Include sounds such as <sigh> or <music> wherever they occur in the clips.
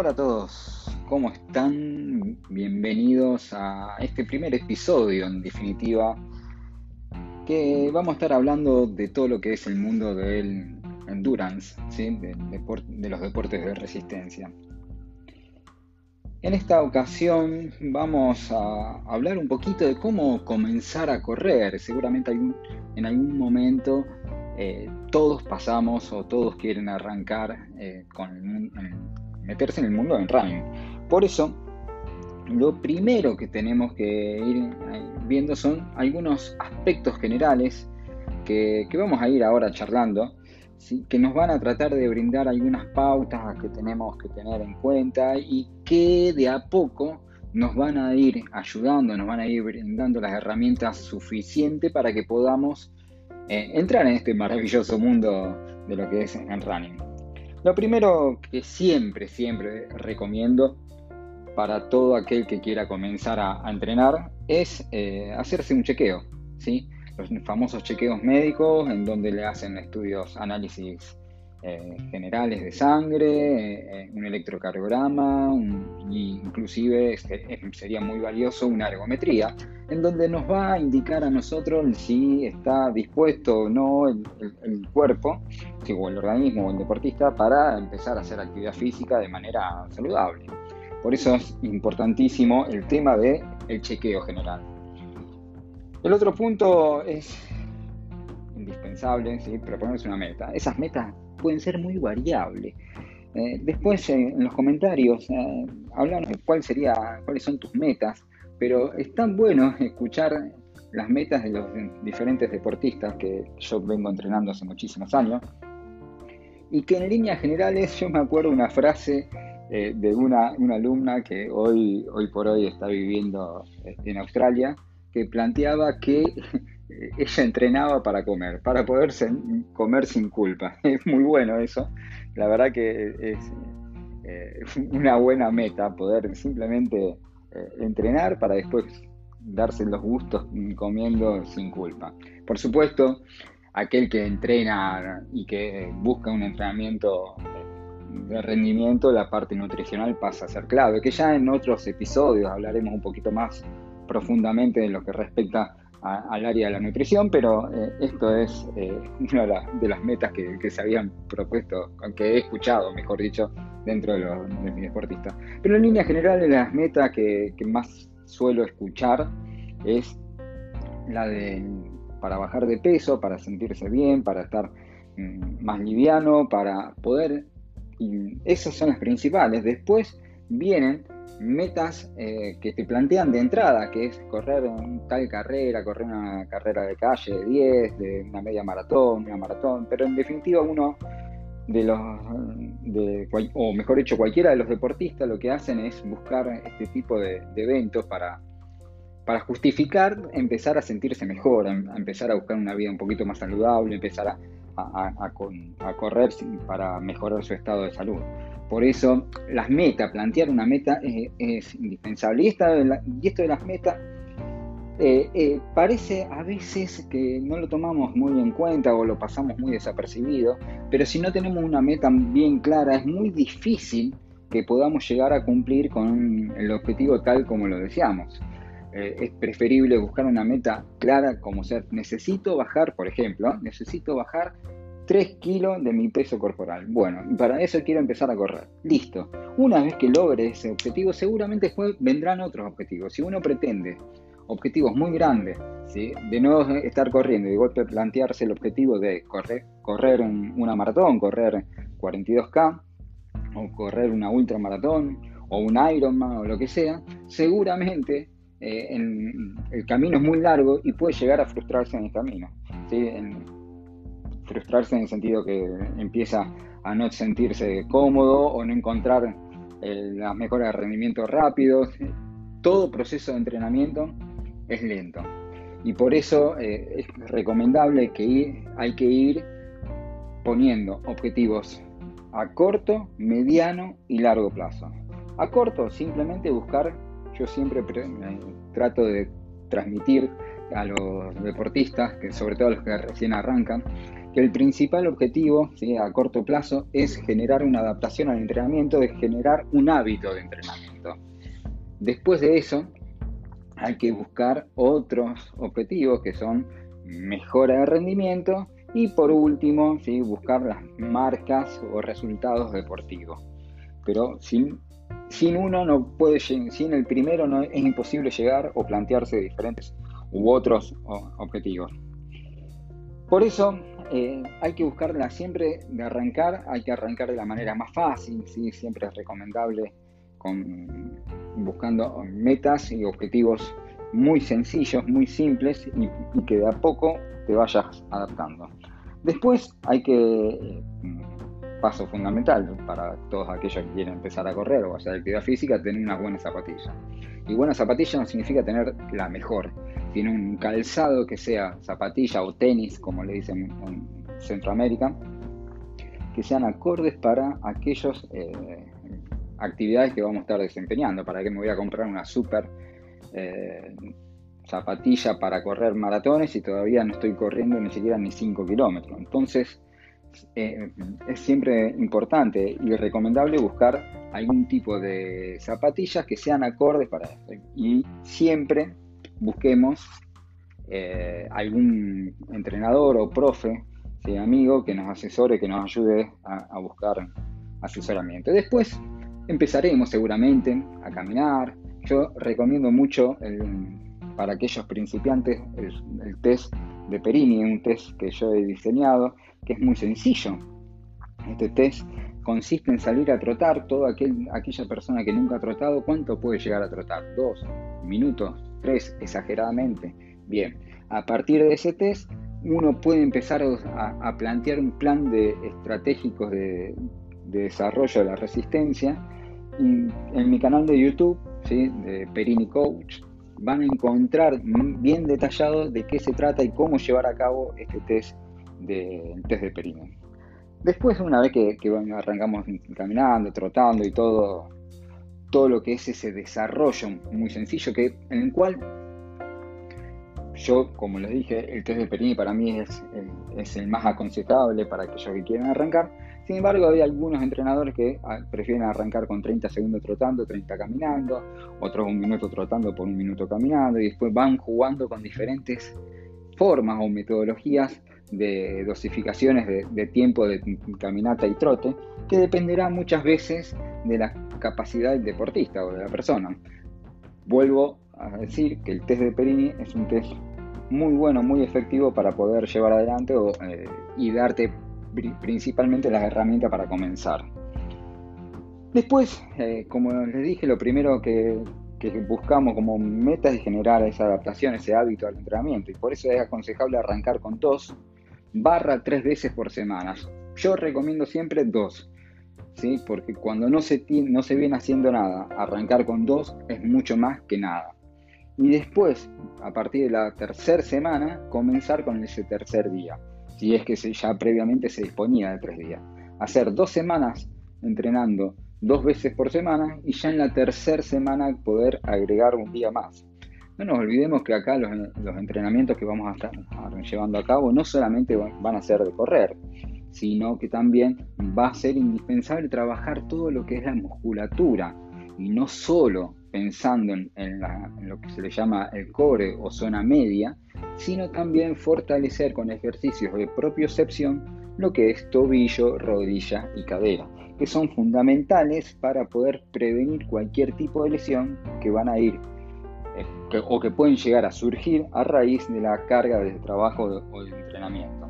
Hola a todos, ¿cómo están? Bienvenidos a este primer episodio, en definitiva, que vamos a estar hablando de todo lo que es el mundo del endurance, de, los deportes de resistencia. En esta ocasión vamos a hablar un poquito de cómo comenzar a correr. Seguramente en algún momento eh, todos pasamos o todos quieren arrancar eh, con el, meterse en el mundo del running. Por eso, lo primero que tenemos que ir eh, viendo son algunos aspectos generales que, vamos a ir ahora charlando, que nos van a tratar de brindar algunas pautas que tenemos que tener en cuenta y que de a poco nos van a ir ayudando, nos van a ir brindando las herramientas suficientes para que podamos eh, entrar en este maravilloso mundo de lo que es el running. Lo primero que siempre, siempre recomiendo para todo aquel que quiera comenzar a, entrenar es eh, hacerse un chequeo, ¿sí? Los famosos chequeos médicos en donde le hacen estudios, análisis eh, generales de sangre, eh, un electrocardiograma, inclusive este, sería muy valioso una ergometría, en donde nos va a indicar a nosotros si está dispuesto o no el, cuerpo, o el organismo o el deportista, para empezar a hacer actividad física de manera saludable. Por eso es importantísimo el tema del el chequeo general. El otro punto es indispensable, ¿sí? proponerse una meta. Esas metas pueden ser muy variables. Eh, después en los comentarios eh, de cuál sería, cuáles son tus metas, pero es tan bueno escuchar las metas de los diferentes deportistas que yo vengo entrenando hace muchísimos años y que en líneas generales yo me acuerdo una frase eh, de una, una, alumna que hoy, hoy por hoy está viviendo en Australia que planteaba que ella entrenaba para comer, para poder comer sin culpa. <laughs> Es muy bueno eso. La verdad que es eh, una buena meta poder simplemente eh, entrenar para después darse los gustos comiendo sin culpa. Por supuesto, aquel que entrena y que busca un entrenamiento de rendimiento, la parte nutricional pasa a ser clave, que ya en otros episodios hablaremos un poquito más profundamente de lo que respecta al área de la nutrición, pero eh, esto es eh, <laughs> una de, las metas que, se habían propuesto, que he escuchado, mejor dicho, dentro de, los, de. Pero en línea general, las metas que, más suelo escuchar es la de para bajar de peso, para sentirse bien, para estar mm, más liviano, para poder... Y esas son las principales. Después vienen metas eh, que te plantean de entrada, que es correr tal carrera, correr una carrera de calle de 10, de una media maratón, una maratón, pero en definitiva uno de los, o mejor dicho, cualquiera de los deportistas lo que hacen es buscar este tipo de, eventos para, para justificar empezar a sentirse mejor, empezar a buscar una vida un poquito más saludable, empezar a, a correr para mejorar su estado de salud. Por eso las metas, plantear una meta es, indispensable. Y, esto de las metas eh, eh, parece a veces que no lo tomamos muy en cuenta o lo pasamos muy desapercibido, pero si no tenemos una meta bien clara es muy difícil que podamos llegar a cumplir con el objetivo tal como lo deseamos. Eh, es preferible buscar una meta clara como ser, necesito bajar, por ejemplo, necesito bajar 3 kilos de mi peso corporal. Bueno, para eso quiero empezar a correr. Listo. Una vez que logre ese objetivo, seguramente vendrán otros objetivos. Si uno pretende objetivos muy grandes, ¿sí? de no estar corriendo y de golpe plantearse el objetivo de correr, correr una maratón, correr 42K, o correr una ultramaratón, o un Ironman, o lo que sea, seguramente eh, el camino es muy largo y puede llegar a frustrarse en el camino. frustrarse en el sentido que empieza a no sentirse cómodo o no encontrar las mejoras de rendimiento rápidos. Todo proceso de entrenamiento es lento y por eso eh, es recomendable que hay que ir poniendo objetivos a corto, mediano y largo plazo. A corto, simplemente buscar, yo siempre trato de transmitir a los deportistas, que sobre todo los que recién arrancan, que el principal objetivo a corto plazo es generar una adaptación al entrenamiento, es generar un hábito de entrenamiento. Después de eso, hay que buscar otros objetivos que son mejora de rendimiento y por último, ¿sí? buscar las marcas o resultados deportivos. Pero sin, sin uno no puede, sin el primero no es imposible llegar o plantearse diferentes u otros objetivos. Por eso eh, hay que buscarla siempre de arrancar, hay que arrancar de la manera más fácil, ¿sí? siempre es recomendable con, buscando metas y objetivos muy sencillos, muy simples y, que de a poco te vayas adaptando. Después hay que, mm, paso fundamental para todos aquellos que quieren empezar a correr o hacer actividad física, tener una buena zapatilla. Y buena zapatilla no significa tener la mejor, sino un calzado que sea zapatilla o tenis, como le dicen en Centroamérica, que sean acordes para aquellas eh, actividades que vamos a estar desempeñando. ¿Para qué me voy a comprar una super eh, zapatilla para correr maratones y todavía no estoy corriendo ni siquiera ni 5 kilómetros. Entonces, eh, es siempre importante y recomendable buscar algún tipo de zapatillas que sean acordes para esto. Y siempre busquemos eh, algún entrenador o profe, amigo, que nos asesore, que nos ayude a buscar asesoramiento. Después empezaremos seguramente a caminar, yo recomiendo mucho para aquellos principiantes el, test de Perini, un test que yo he diseñado, que es muy sencillo. Este test consiste en salir a trotar, toda aquella persona que nunca ha trotado, ¿cuánto puede llegar a trotar? ¿Dos minutos? ¿Tres? Exageradamente. Bien, a partir de ese test uno puede empezar a, plantear un plan de estratégicos de, de desarrollo de la resistencia. Y en mi canal de YouTube de Perini Coach, van a encontrar bien detallado de qué se trata y cómo llevar a cabo este test de, test de. Después, una vez que, arrancamos caminando, trotando y todo, todo lo que es ese desarrollo muy sencillo, que, en el cual yo, como les dije, el test de Perini para mí es es el más aconsejable para aquellos que quieren arrancar, sin embargo, hay algunos entrenadores que ah, prefieren arrancar con 30 segundos trotando, 30 caminando, otros un minuto trotando por un minuto caminando, y después van jugando con diferentes formas o metodologías de dosificaciones de, tiempo de caminata y trote, que dependerá muchas veces de la capacidad del deportista o de la persona. Vuelvo a decir que el test de Perini es un test muy bueno, muy efectivo para poder llevar adelante eh, y darte principalmente las herramientas para comenzar. Después, eh, como les dije, lo primero que, buscamos como meta es generar esa adaptación, ese hábito al entrenamiento. Y por eso es aconsejable arrancar con dos barra tres veces por semana. Yo recomiendo siempre dos, ¿sí? porque cuando no se, no se viene haciendo nada, arrancar con dos es mucho más que nada. Y después, a partir de la tercera semana, comenzar con ese tercer día si es que ya previamente se disponía de tres días. Hacer dos semanas entrenando dos veces por semana y ya en la tercera semana poder agregar un día más. No nos olvidemos que acá los, entrenamientos que vamos a estar llevando a cabo no solamente van a ser de correr, sino que también va a ser indispensable trabajar todo lo que es la musculatura y no solo pensando en, lo que se le llama el core o zona media, sino también fortalecer con ejercicios de propiocepción lo que es tobillo, rodilla y cadera, que son fundamentales para poder prevenir cualquier tipo de lesión que van a ir eh, o que pueden llegar a surgir a raíz de la carga de trabajo o de entrenamiento.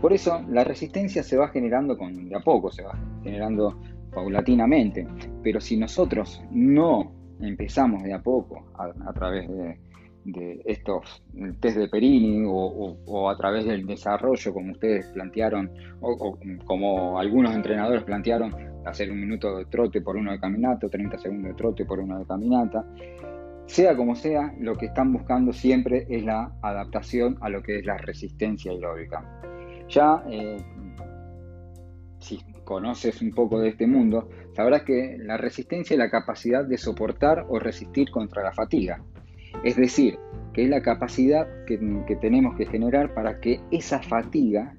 Por eso la resistencia se va generando con, de a poco, se va generando paulatinamente, pero si nosotros no empezamos de a poco a través de, estos test de Perini o, a través del desarrollo, como ustedes plantearon, o, como algunos entrenadores plantearon, hacer un minuto de trote por uno de caminata, 30 segundos de trote por uno de caminata. Sea como sea, lo que están buscando siempre es la adaptación a lo que es la resistencia aeróbica. Ya, eh, si conoces un poco de este mundo, sabrás que la resistencia es la capacidad de soportar o resistir contra la fatiga. Es decir, que es la capacidad que, que tenemos que generar para que esa fatiga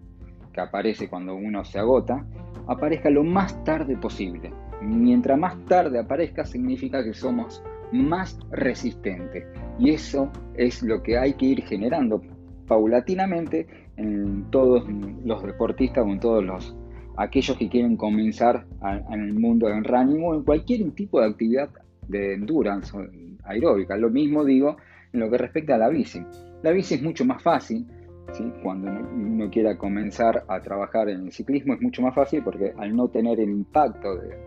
que aparece cuando uno se agota, aparezca lo más tarde posible. Mientras más tarde aparezca significa que somos más resistentes. Y eso es lo que hay que ir generando paulatinamente en todos los deportistas o en todos los aquellos que quieren comenzar en el mundo del running o en cualquier tipo de actividad de endurance aeróbica. Lo mismo digo en lo que respecta a la bici. La bici es mucho más fácil, ¿sí? cuando uno quiera comenzar a trabajar en el ciclismo es mucho más fácil porque al no tener el impacto de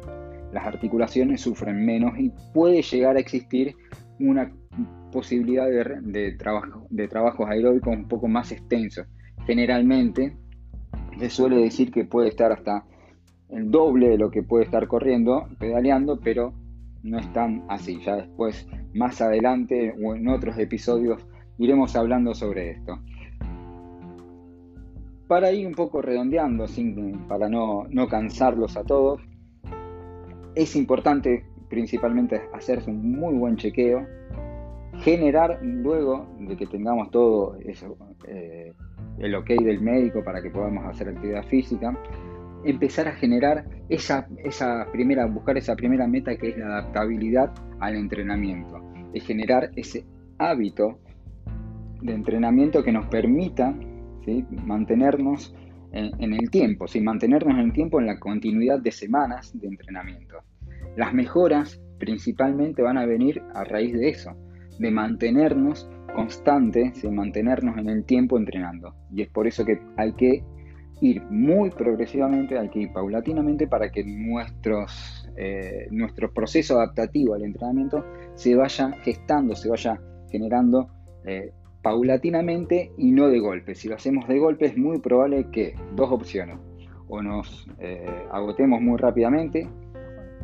las articulaciones sufren menos y puede llegar a existir una posibilidad de, trabajo, de trabajos aeróbicos un poco más extensos. Generalmente se suele decir que puede estar hasta el doble de lo que puede estar corriendo, pedaleando, pero no es tan así. Ya después, más adelante o en otros episodios, iremos hablando sobre esto. Para ir un poco redondeando, para no, no cansarlos a todos, es importante principalmente hacerse un muy buen chequeo, generar luego de que tengamos todo eso, eh, el ok del médico para que podamos hacer actividad física, empezar a generar esa, esa primera, buscar esa primera meta que es la adaptabilidad al entrenamiento, de generar ese hábito de entrenamiento que nos permita mantenernos en, el tiempo, ¿sí? mantenernos en el tiempo en la continuidad de semanas de entrenamiento. Las mejoras principalmente van a venir a raíz de eso, de mantenernos constantes, de mantenernos en el tiempo entrenando. Y es por eso que hay que ir muy progresivamente, hay que ir paulatinamente para que nuestros, eh, nuestro proceso adaptativo al entrenamiento se vaya gestando, se vaya generando eh, paulatinamente y no de golpe. Si lo hacemos de golpe es muy probable que dos opciones, o nos eh, agotemos muy rápidamente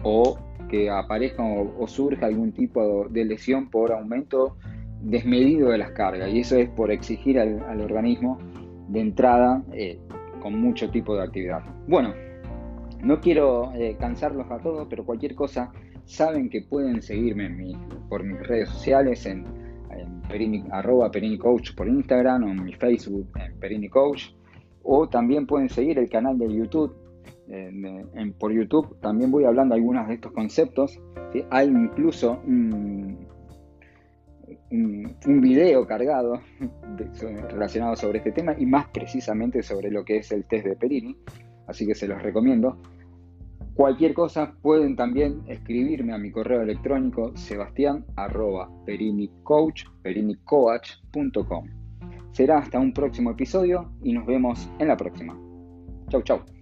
o que aparezca o, surja algún tipo de lesión por aumento desmedido de las cargas y eso es por exigir al, organismo de entrada eh, con mucho tipo de actividad. Bueno, no quiero eh, cansarlos a todos, pero cualquier cosa saben que pueden seguirme por mis redes sociales en Perini, arroba Perini Coach por Instagram o en mi Facebook en Perini Coach. O también pueden seguir el canal de YouTube. Por YouTube también voy hablando algunos de estos conceptos. Hay incluso un, un, video cargado <laughs> relacionado sobre este tema y más precisamente sobre lo que es el test de Perini. Así que se los recomiendo. Cualquier cosa pueden también escribirme a mi correo electrónico sebastián perinicoach, perinicoach.com. Será hasta un próximo episodio y nos vemos en la próxima. Chau, chau.